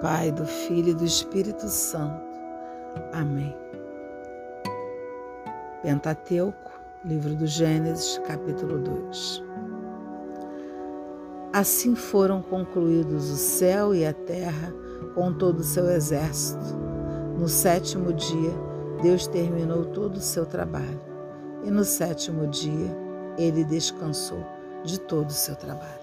Pai, do Filho e do Espírito Santo. Amém. Pentateuco, livro do Gênesis, capítulo 2. Assim foram concluídos o céu e a terra com todo o seu exército. No sétimo dia, Deus terminou todo o seu trabalho. E no sétimo dia, ele descansou de todo o seu trabalho.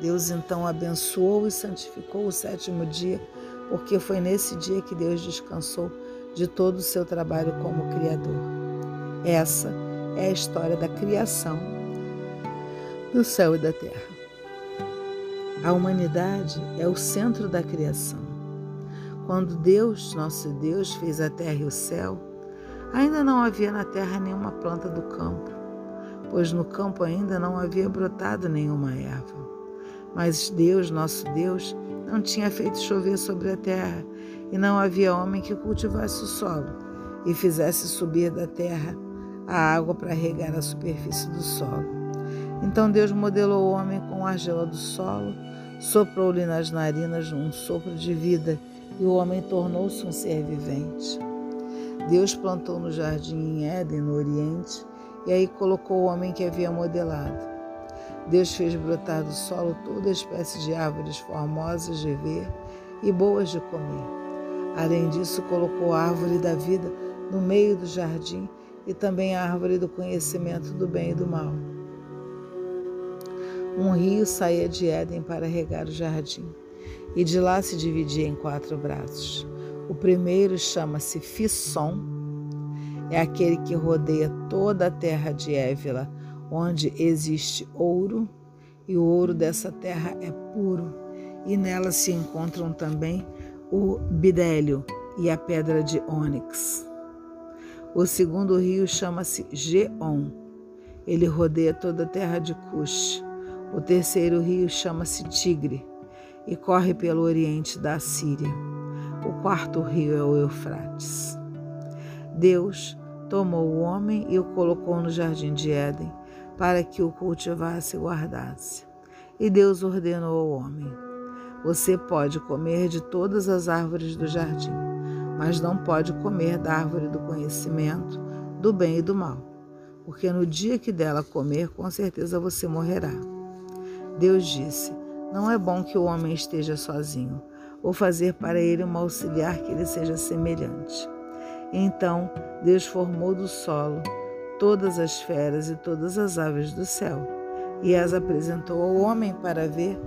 Deus então abençoou e santificou o sétimo dia, porque foi nesse dia que Deus descansou de todo o seu trabalho como Criador. Essa é a história da criação do céu e da terra. A humanidade é o centro da criação. Quando Deus, nosso Deus, fez a terra e o céu, ainda não havia na terra nenhuma planta do campo, pois no campo ainda não havia brotado nenhuma erva. Mas Deus, nosso Deus, não tinha feito chover sobre a terra, e não havia homem que cultivasse o solo e fizesse subir da terra a água para regar a superfície do solo. Então Deus modelou o homem com a argila do solo, soprou-lhe nas narinas um sopro de vida, e o homem tornou-se um ser vivente. Deus plantou no jardim em Éden, no Oriente, e aí colocou o homem que havia modelado. Deus fez brotar do solo toda espécie de árvores formosas de ver e boas de comer. Além disso, colocou a árvore da vida no meio do jardim e também a árvore do conhecimento do bem e do mal. Um rio saía de Éden para regar o jardim, e de lá se dividia em quatro braços. O primeiro chama-se Fisson, é aquele que rodeia toda a terra de Évila, onde existe ouro, e o ouro dessa terra é puro, e nela se encontram também o bidélio e a pedra de ônix. O segundo rio chama-se Geon. Ele rodeia toda a terra de Cush. O terceiro rio chama-se Tigre e corre pelo oriente da Síria. O quarto rio é o Eufrates. Deus tomou o homem e o colocou no jardim de Éden para que o cultivasse e guardasse. E Deus ordenou ao homem: Você pode comer de todas as árvores do jardim, mas não pode comer da árvore do conhecimento, do bem e do mal, porque no dia que dela comer, com certeza você morrerá. Deus disse: Não é bom que o homem esteja sozinho. Vou fazer para ele uma auxiliar que lhe seja semelhante. Então Deus formou do solo todas as feras e todas as aves do céu, e as apresentou ao homem para ver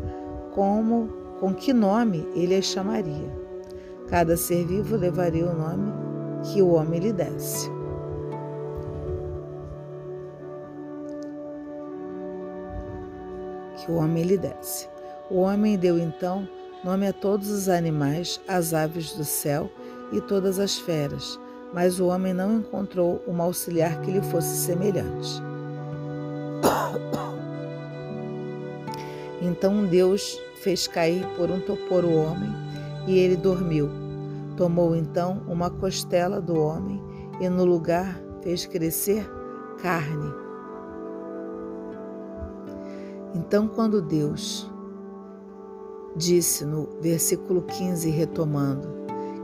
como, com que nome ele as chamaria. Cada ser vivo levaria o nome que o homem lhe desse. Que o homem lhe desse. O homem deu então nome a todos os animais, às aves do céu e todas as feras mas o homem não encontrou uma auxiliar que lhe fosse semelhante. Então Deus fez cair por um topor o homem e ele dormiu. Tomou então uma costela do homem e no lugar fez crescer carne. Então, quando Deus disse no versículo 15, retomando,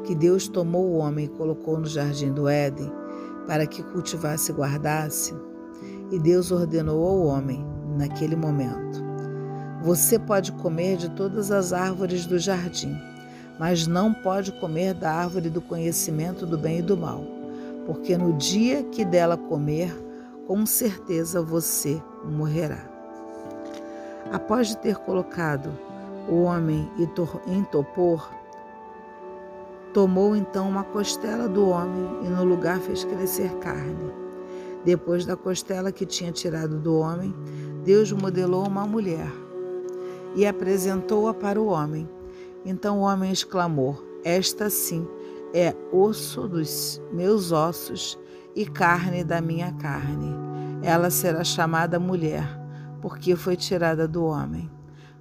que Deus tomou o homem e colocou no jardim do Éden para que cultivasse e guardasse, e Deus ordenou ao homem naquele momento: Você pode comer de todas as árvores do jardim, mas não pode comer da árvore do conhecimento do bem e do mal, porque no dia que dela comer, com certeza você morrerá. Após de ter colocado o homem em topor, Tomou então uma costela do homem e no lugar fez crescer carne. Depois da costela que tinha tirado do homem, Deus modelou uma mulher e apresentou-a para o homem. Então o homem exclamou: Esta sim é osso dos meus ossos e carne da minha carne. Ela será chamada mulher, porque foi tirada do homem.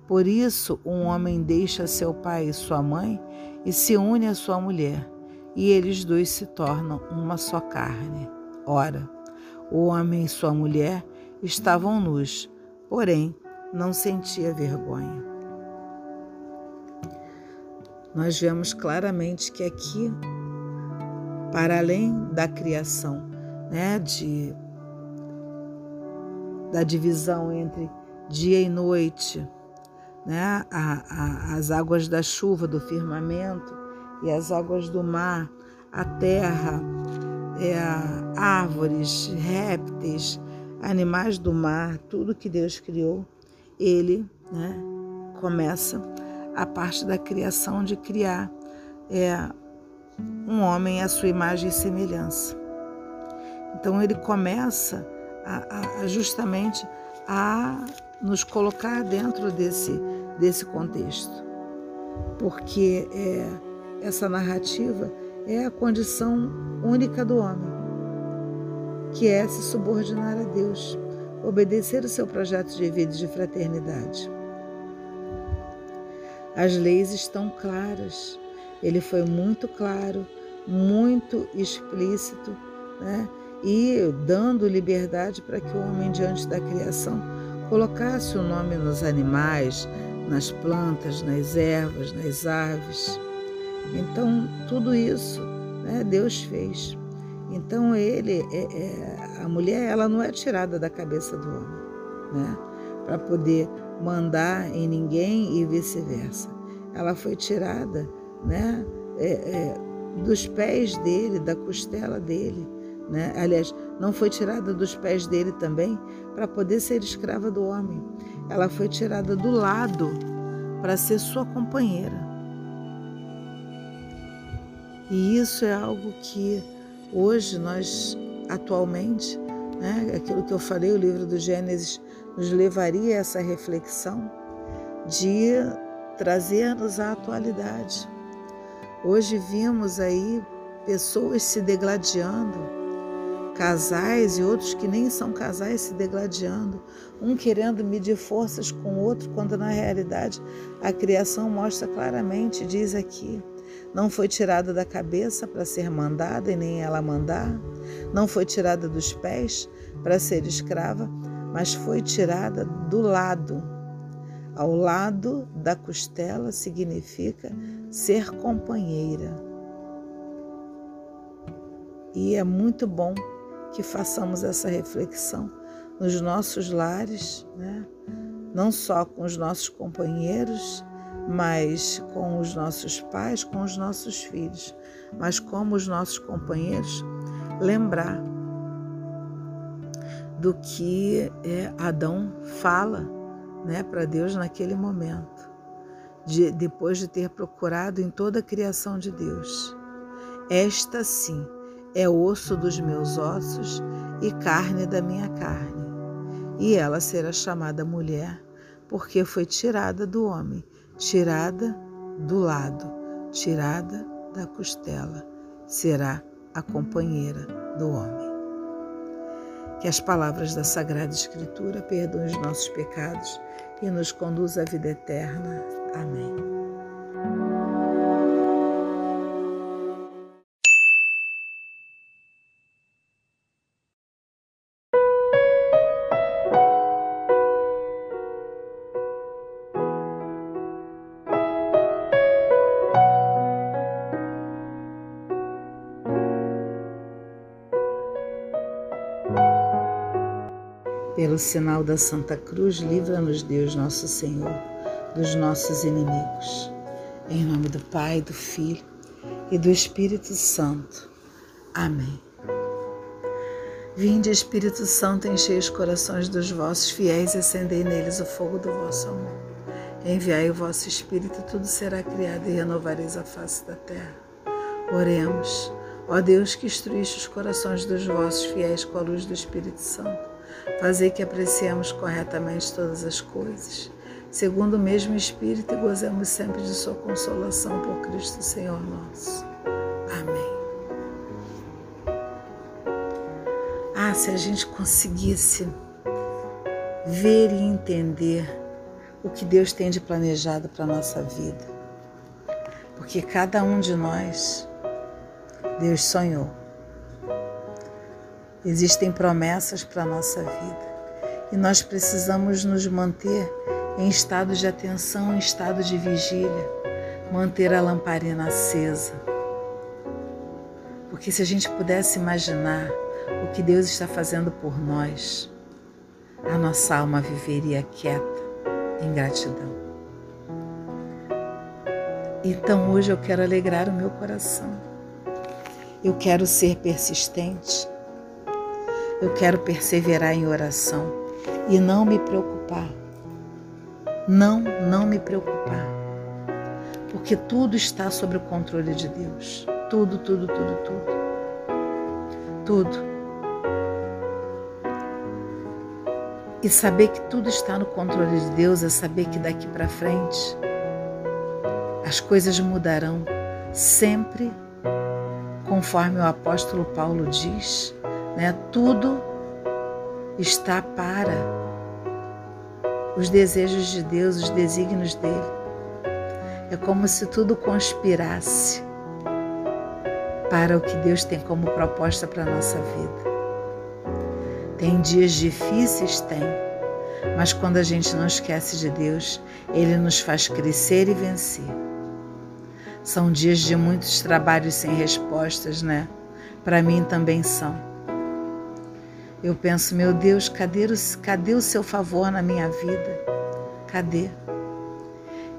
Por isso, um homem deixa seu pai e sua mãe e se une à sua mulher, e eles dois se tornam uma só carne. Ora, o homem e sua mulher estavam nus, porém não sentia vergonha. nós vemos claramente que aqui, para além da criação, né, de, da divisão entre dia e noite, né, a, a, as águas da chuva, do firmamento e as águas do mar, a terra, é, árvores, répteis, animais do mar, tudo que Deus criou, ele né, começa a parte da criação de criar é, um homem à sua imagem e semelhança. Então ele começa a, a, justamente a nos colocar dentro desse, desse contexto, porque é, essa narrativa é a condição única do homem, que é se subordinar a Deus, obedecer o seu projeto de vida e de fraternidade. As leis estão claras. Ele foi muito claro, muito explícito, né? e dando liberdade para que o homem, diante da criação, colocasse o nome nos animais, nas plantas, nas ervas, nas aves. Então, tudo isso né, Deus fez. Então, ele, é, é, a mulher, ela não é tirada da cabeça do homem, né? Para poder mandar em ninguém e vice-versa. Ela foi tirada, né? É, é, dos pés dele, da costela dele, né? Aliás, não foi tirada dos pés dele também para poder ser escrava do homem. Ela foi tirada do lado para ser sua companheira. E isso é algo que hoje nós, atualmente, né, aquilo que eu falei, o livro do Gênesis nos levaria a essa reflexão de trazer-nos à atualidade. Hoje vimos aí pessoas se degladiando, casais e outros que nem são casais se degladiando, um querendo medir forças com o outro, quando na realidade a criação mostra claramente, diz aqui, não foi tirada da cabeça para ser mandada e nem ela mandar, não foi tirada dos pés para ser escrava, mas foi tirada do lado. Ao lado da costela significa ser companheira. E é muito bom que façamos essa reflexão nos nossos lares, né? não só com os nossos companheiros, mas com os nossos pais, com os nossos filhos, mas como os nossos companheiros, lembrar do que é, Adão fala né, para Deus naquele momento, de, depois de ter procurado em toda a criação de Deus. Esta sim é osso dos meus ossos e carne da minha carne. E ela será chamada mulher, porque foi tirada do homem tirada do lado, tirada da costela, será a companheira do homem. Que as palavras da Sagrada Escritura perdoem os nossos pecados e nos conduz à vida eterna. Amém. Pelo sinal da Santa Cruz, livra-nos Deus Nosso Senhor dos nossos inimigos. Em nome do Pai, do Filho e do Espírito Santo. Amém. Vinde, Espírito Santo, enchei os corações dos vossos fiéis e acendei neles o fogo do vosso amor. Enviai o vosso Espírito, tudo será criado e renovareis a face da terra. Oremos. Ó Deus que instruíste os corações dos vossos fiéis com a luz do Espírito Santo Fazer que apreciemos corretamente todas as coisas, segundo o mesmo Espírito e gozemos sempre de Sua consolação por Cristo Senhor nosso. Amém. Ah, se a gente conseguisse ver e entender o que Deus tem de planejado para a nossa vida. Porque cada um de nós, Deus sonhou Existem promessas para a nossa vida e nós precisamos nos manter em estado de atenção, em estado de vigília, manter a lamparina acesa. Porque se a gente pudesse imaginar o que Deus está fazendo por nós, a nossa alma viveria quieta em gratidão. Então hoje eu quero alegrar o meu coração. Eu quero ser persistente. Eu quero perseverar em oração e não me preocupar. Não, não me preocupar. Porque tudo está sob o controle de Deus. Tudo, tudo, tudo, tudo. Tudo. E saber que tudo está no controle de Deus é saber que daqui para frente as coisas mudarão sempre conforme o apóstolo Paulo diz, né? Tudo está para os desejos de Deus, os desígnios dele. É como se tudo conspirasse para o que Deus tem como proposta para a nossa vida. Tem dias difíceis? Tem. Mas quando a gente não esquece de Deus, Ele nos faz crescer e vencer. São dias de muitos trabalhos sem respostas, né? Para mim também são. Eu penso, meu Deus, cadê o, cadê o seu favor na minha vida? Cadê?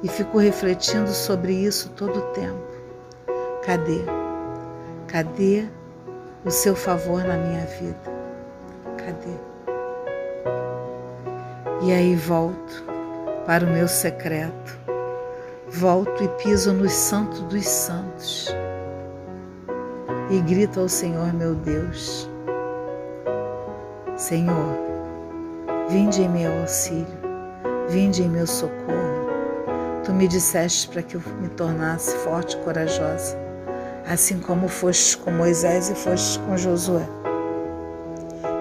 E fico refletindo sobre isso todo o tempo. Cadê? Cadê o seu favor na minha vida? Cadê? E aí volto para o meu secreto volto e piso nos santos dos santos e grito ao Senhor meu Deus: Senhor, vinde em meu auxílio, vinde em meu socorro. Tu me disseste para que eu me tornasse forte e corajosa, assim como fostes com Moisés e fostes com Josué.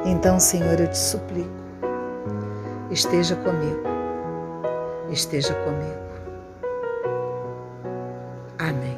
Então, Senhor, eu te suplico, esteja comigo, esteja comigo. Amém.